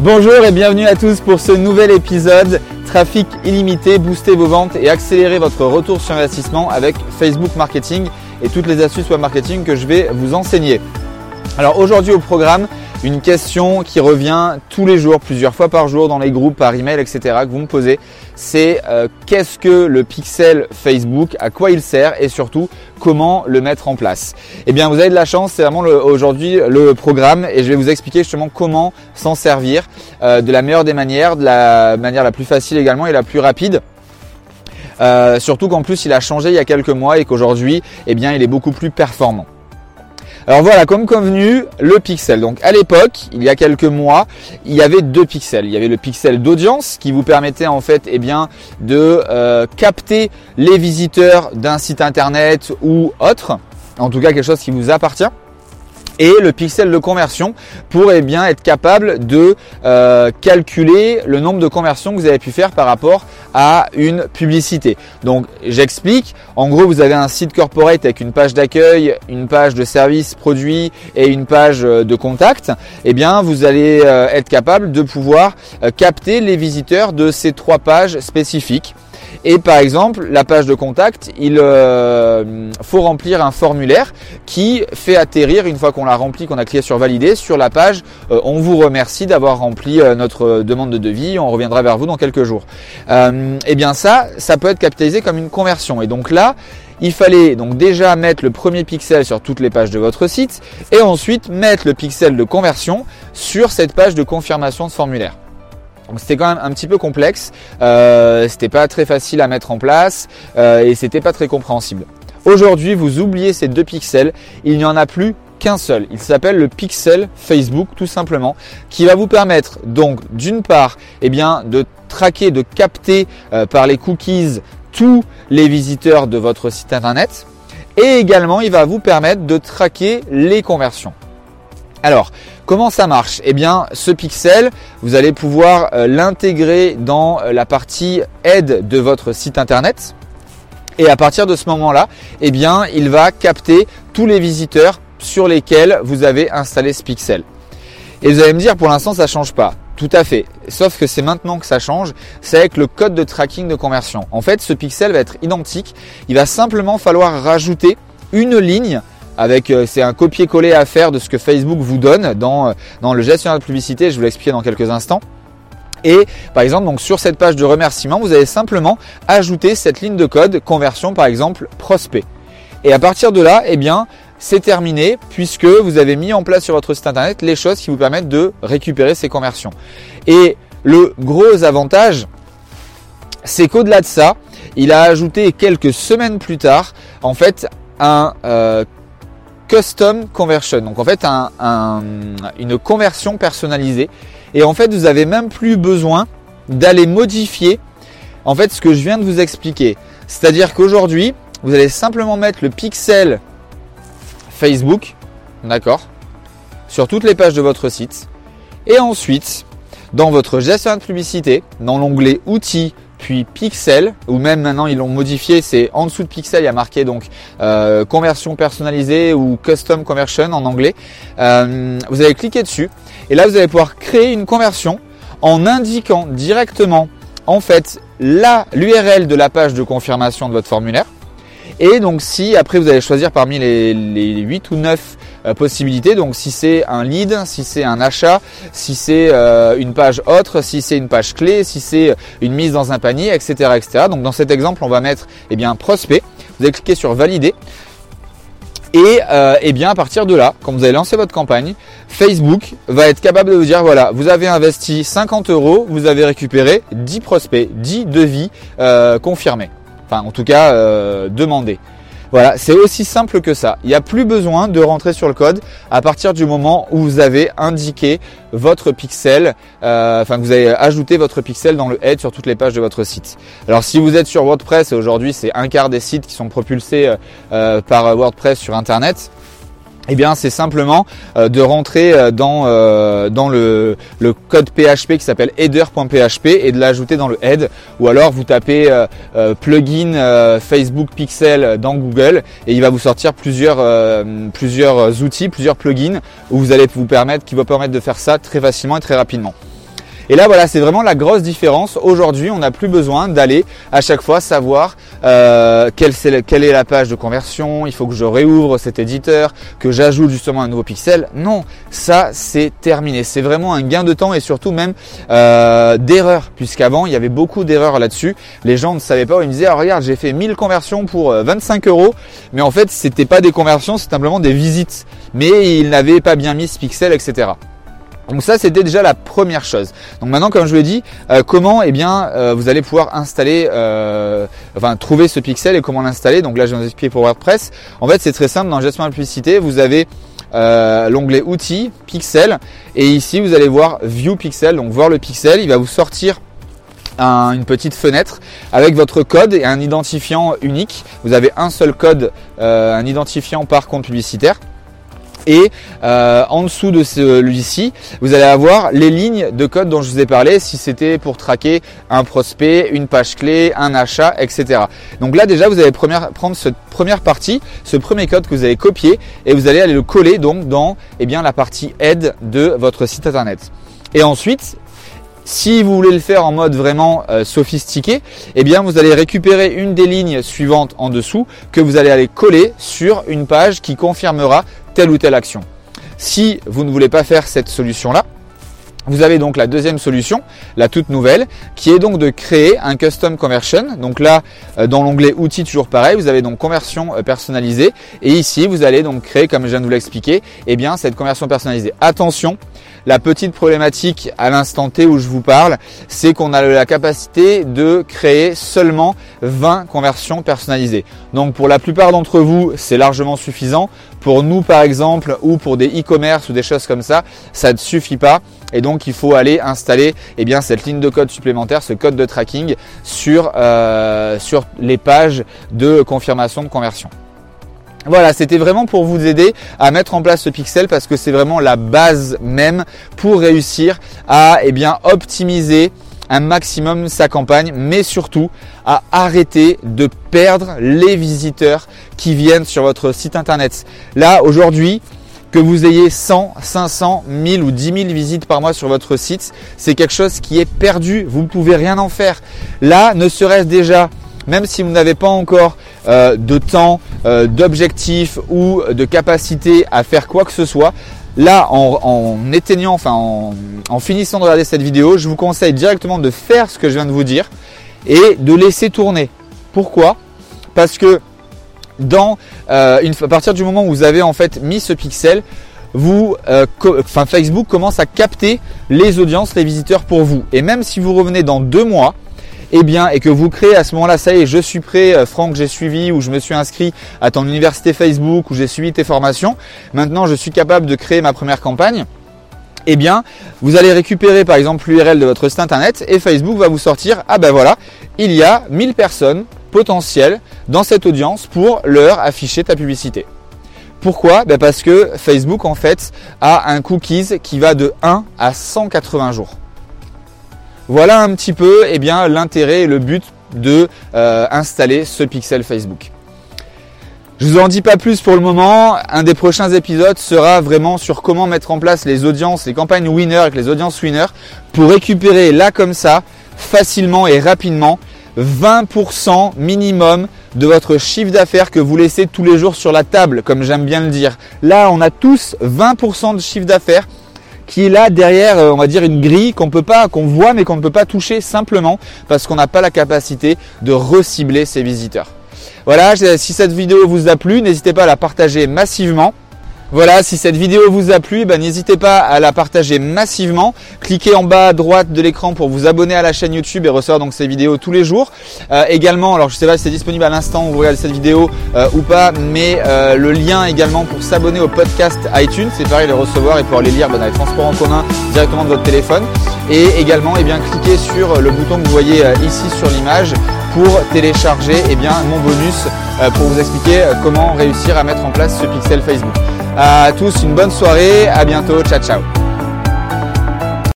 Bonjour et bienvenue à tous pour ce nouvel épisode Trafic illimité, booster vos ventes et accélérer votre retour sur investissement avec Facebook Marketing et toutes les astuces web marketing que je vais vous enseigner. Alors aujourd'hui au programme, une question qui revient tous les jours, plusieurs fois par jour dans les groupes, par email, etc. que vous me posez, c'est euh, qu'est-ce que le pixel Facebook, à quoi il sert et surtout comment le mettre en place? Eh bien vous avez de la chance, c'est vraiment aujourd'hui le programme et je vais vous expliquer justement comment s'en servir euh, de la meilleure des manières, de la manière la plus facile également et la plus rapide. Euh, surtout qu'en plus il a changé il y a quelques mois et qu'aujourd'hui eh bien il est beaucoup plus performant. Alors voilà, comme convenu, le pixel. Donc à l'époque, il y a quelques mois, il y avait deux pixels. Il y avait le pixel d'audience qui vous permettait en fait eh bien, de euh, capter les visiteurs d'un site internet ou autre. En tout cas, quelque chose qui vous appartient et le pixel de conversion pour eh bien, être capable de euh, calculer le nombre de conversions que vous avez pu faire par rapport à une publicité. Donc j'explique, en gros vous avez un site corporate avec une page d'accueil, une page de service produit et une page euh, de contact, eh bien vous allez euh, être capable de pouvoir capter les visiteurs de ces trois pages spécifiques. Et par exemple, la page de contact, il euh, faut remplir un formulaire qui fait atterrir, une fois qu'on l'a rempli, qu'on a cliqué sur valider, sur la page euh, on vous remercie d'avoir rempli euh, notre demande de devis, on reviendra vers vous dans quelques jours. et eh bien ça, ça peut être capitalisé comme une conversion. Et donc là, il fallait donc déjà mettre le premier pixel sur toutes les pages de votre site et ensuite mettre le pixel de conversion sur cette page de confirmation de formulaire. Donc c'était quand même un petit peu complexe, euh, c'était pas très facile à mettre en place euh, et c'était pas très compréhensible. Aujourd'hui, vous oubliez ces deux pixels, il n'y en a plus qu'un seul. Il s'appelle le pixel Facebook tout simplement, qui va vous permettre donc d'une part, eh bien, de traquer, de capter euh, par les cookies tous les visiteurs de votre site internet, et également il va vous permettre de traquer les conversions. Alors, comment ça marche? Eh bien, ce pixel, vous allez pouvoir euh, l'intégrer dans euh, la partie aide de votre site internet. Et à partir de ce moment-là, eh bien, il va capter tous les visiteurs sur lesquels vous avez installé ce pixel. Et vous allez me dire, pour l'instant, ça change pas. Tout à fait. Sauf que c'est maintenant que ça change. C'est avec le code de tracking de conversion. En fait, ce pixel va être identique. Il va simplement falloir rajouter une ligne avec euh, c'est un copier-coller à faire de ce que Facebook vous donne dans, euh, dans le gestionnaire de publicité, je vous l'expliquer dans quelques instants. Et par exemple, donc sur cette page de remerciement, vous allez simplement ajouter cette ligne de code conversion par exemple prospect. Et à partir de là, eh bien, c'est terminé puisque vous avez mis en place sur votre site internet les choses qui vous permettent de récupérer ces conversions. Et le gros avantage, c'est qu'au-delà de ça, il a ajouté quelques semaines plus tard, en fait, un euh, custom conversion. Donc en fait une conversion personnalisée. Et en fait vous avez même plus besoin d'aller modifier en fait ce que je viens de vous expliquer. C'est-à-dire qu'aujourd'hui vous allez simplement mettre le pixel Facebook, d'accord, sur toutes les pages de votre site. Et ensuite, dans votre gestion de publicité, dans l'onglet outils puis Pixel, ou même maintenant ils l'ont modifié, c'est en dessous de Pixel, il y a marqué donc euh, conversion personnalisée ou custom conversion en anglais. Euh, vous allez cliquer dessus et là vous allez pouvoir créer une conversion en indiquant directement en fait l'URL de la page de confirmation de votre formulaire. Et donc si après vous allez choisir parmi les, les 8 ou 9 euh, possibilités, donc si c'est un lead, si c'est un achat, si c'est euh, une page autre, si c'est une page clé, si c'est une mise dans un panier, etc.. Donc dans cet exemple, on va mettre eh bien prospect. Vous allez cliquer sur valider. Et, euh, eh bien à partir de là, quand vous allez lancer votre campagne, Facebook va être capable de vous dire voilà, vous avez investi 50 euros, vous avez récupéré 10 prospects, 10 devis confirmés. Enfin, en tout cas, euh, demander. Voilà, c'est aussi simple que ça. Il n'y a plus besoin de rentrer sur le code à partir du moment où vous avez indiqué votre pixel, euh, enfin que vous avez ajouté votre pixel dans le head sur toutes les pages de votre site. Alors si vous êtes sur WordPress, et aujourd'hui c'est un quart des sites qui sont propulsés euh, par WordPress sur Internet, eh bien, c'est simplement euh, de rentrer euh, dans, euh, dans le, le, code PHP qui s'appelle header.php et de l'ajouter dans le head. Ou alors vous tapez plugin Facebook Pixel dans Google et il va vous sortir plusieurs, plusieurs outils, plusieurs plugins où vous allez vous permettre, qui vont permettre de faire ça très facilement et très rapidement. Et là, voilà, c'est vraiment la grosse différence. Aujourd'hui, on n'a plus besoin d'aller à chaque fois savoir euh, quelle, est, la page de conversion. Il faut que je réouvre cet éditeur, que j'ajoute justement un nouveau pixel. Non, ça, c'est terminé. C'est vraiment un gain de temps et surtout même euh, d'erreurs, puisqu'avant, il y avait beaucoup d'erreurs là-dessus. Les gens ne savaient pas. Ils me disaient, oh, regarde, j'ai fait 1000 conversions pour 25 euh, euros, mais en fait, c'était pas des conversions, c'est simplement des visites. Mais ils n'avaient pas bien mis ce pixel, etc. Donc ça c'était déjà la première chose. Donc maintenant comme je vous l'ai dit, euh, comment eh bien euh, vous allez pouvoir installer, euh, enfin trouver ce pixel et comment l'installer. Donc là je vais vous expliquer pour WordPress. En fait c'est très simple dans gestion de publicité, vous avez l'onglet outils, pixel, et ici vous allez voir view pixel, donc voir le pixel, il va vous sortir une petite fenêtre avec votre code et un identifiant unique. Vous avez un seul code, un identifiant par compte publicitaire. Et euh, en dessous de celui-ci, vous allez avoir les lignes de code dont je vous ai parlé, si c'était pour traquer un prospect, une page clé, un achat, etc. Donc là déjà, vous allez prendre cette première partie, ce premier code que vous allez copier et vous allez aller le coller donc dans eh bien, la partie aide de votre site internet. Et ensuite, si vous voulez le faire en mode vraiment euh, sophistiqué, eh bien vous allez récupérer une des lignes suivantes en dessous que vous allez aller coller sur une page qui confirmera telle ou telle action. Si vous ne voulez pas faire cette solution-là, vous avez donc la deuxième solution, la toute nouvelle, qui est donc de créer un custom conversion. Donc là, euh, dans l'onglet outils, toujours pareil, vous avez donc conversion euh, personnalisée. Et ici, vous allez donc créer, comme je viens de vous l'expliquer, eh bien cette conversion personnalisée. Attention, la petite problématique à l'instant T où je vous parle, c'est qu'on a la capacité de créer seulement 20 conversions personnalisées. Donc pour la plupart d'entre vous, c'est largement suffisant. Pour nous par exemple, ou pour des e-commerce ou des choses comme ça, ça ne suffit pas. Et donc il faut aller installer eh bien, cette ligne de code supplémentaire, ce code de tracking sur, euh, sur les pages de confirmation de conversion. Voilà, c'était vraiment pour vous aider à mettre en place ce pixel parce que c'est vraiment la base même pour réussir à eh bien, optimiser un maximum sa campagne, mais surtout à arrêter de perdre les visiteurs qui viennent sur votre site internet. Là, aujourd'hui, que vous ayez 100, 500, 1000 ou 10 000 visites par mois sur votre site, c'est quelque chose qui est perdu. Vous ne pouvez rien en faire. Là, ne serait-ce déjà même si vous n'avez pas encore euh, de temps, euh, d'objectif ou de capacité à faire quoi que ce soit, là en, éteignant, enfin en, finissant de regarder cette vidéo, je vous conseille directement de faire ce que je viens de vous dire et de laisser tourner. Pourquoi? Parce que euh, à partir du moment où vous avez en fait mis ce pixel, enfin Facebook commence à capter les audiences, les visiteurs pour vous. Et même si vous revenez dans deux mois, eh bien, et que vous créez à ce moment-là, ça y est, je suis prêt, euh, Franck, j'ai suivi ou je me suis inscrit à ton université Facebook ou j'ai suivi tes formations. Maintenant, je suis capable de créer ma première campagne. Eh bien, vous allez récupérer par exemple l'URL de votre site internet et Facebook va vous sortir, ah ben voilà, il y a 1000 personnes potentielles dans cette audience pour leur afficher ta publicité. Pourquoi? Ben Parce que Facebook en fait a un cookies qui va de 1 à 180 jours. Voilà un petit peu eh l'intérêt et le but de euh, installer ce pixel Facebook. Je vous en dis pas plus pour le moment. Un des prochains épisodes sera vraiment sur comment mettre en place les audiences, les campagnes winner avec les audiences winner pour récupérer là comme ça, facilement et rapidement, 20% minimum de votre chiffre d'affaires que vous laissez tous les jours sur la table, comme j'aime bien le dire. Là, on a tous 20% de chiffre d'affaires qui est là derrière, euh, on va dire, une grille qu'on peut pas, qu'on voit mais qu'on ne peut pas toucher simplement parce qu'on n'a pas la capacité de recibler ses visiteurs. Voilà, si cette vidéo vous a plu, n'hésitez pas à la partager massivement. Voilà, si cette vidéo vous a plu, ben, n'hésitez pas à la partager massivement. Cliquez en bas à droite de l'écran pour vous abonner à la chaîne YouTube et recevoir donc ces vidéos tous les jours. Euh, également, alors je sais pas si c'est disponible à l'instant où vous regardez cette vidéo euh, ou pas, mais euh, le lien également pour s'abonner au podcast iTunes, c'est pareil, les recevoir et pouvoir les lire ben, dans les transports en commun directement de votre téléphone. Et également, eh bien, cliquez sur le bouton que vous voyez ici sur l'image pour télécharger eh bien, mon bonus pour vous expliquer comment réussir à mettre en place ce pixel Facebook. À tous une bonne soirée, à bientôt, ciao ciao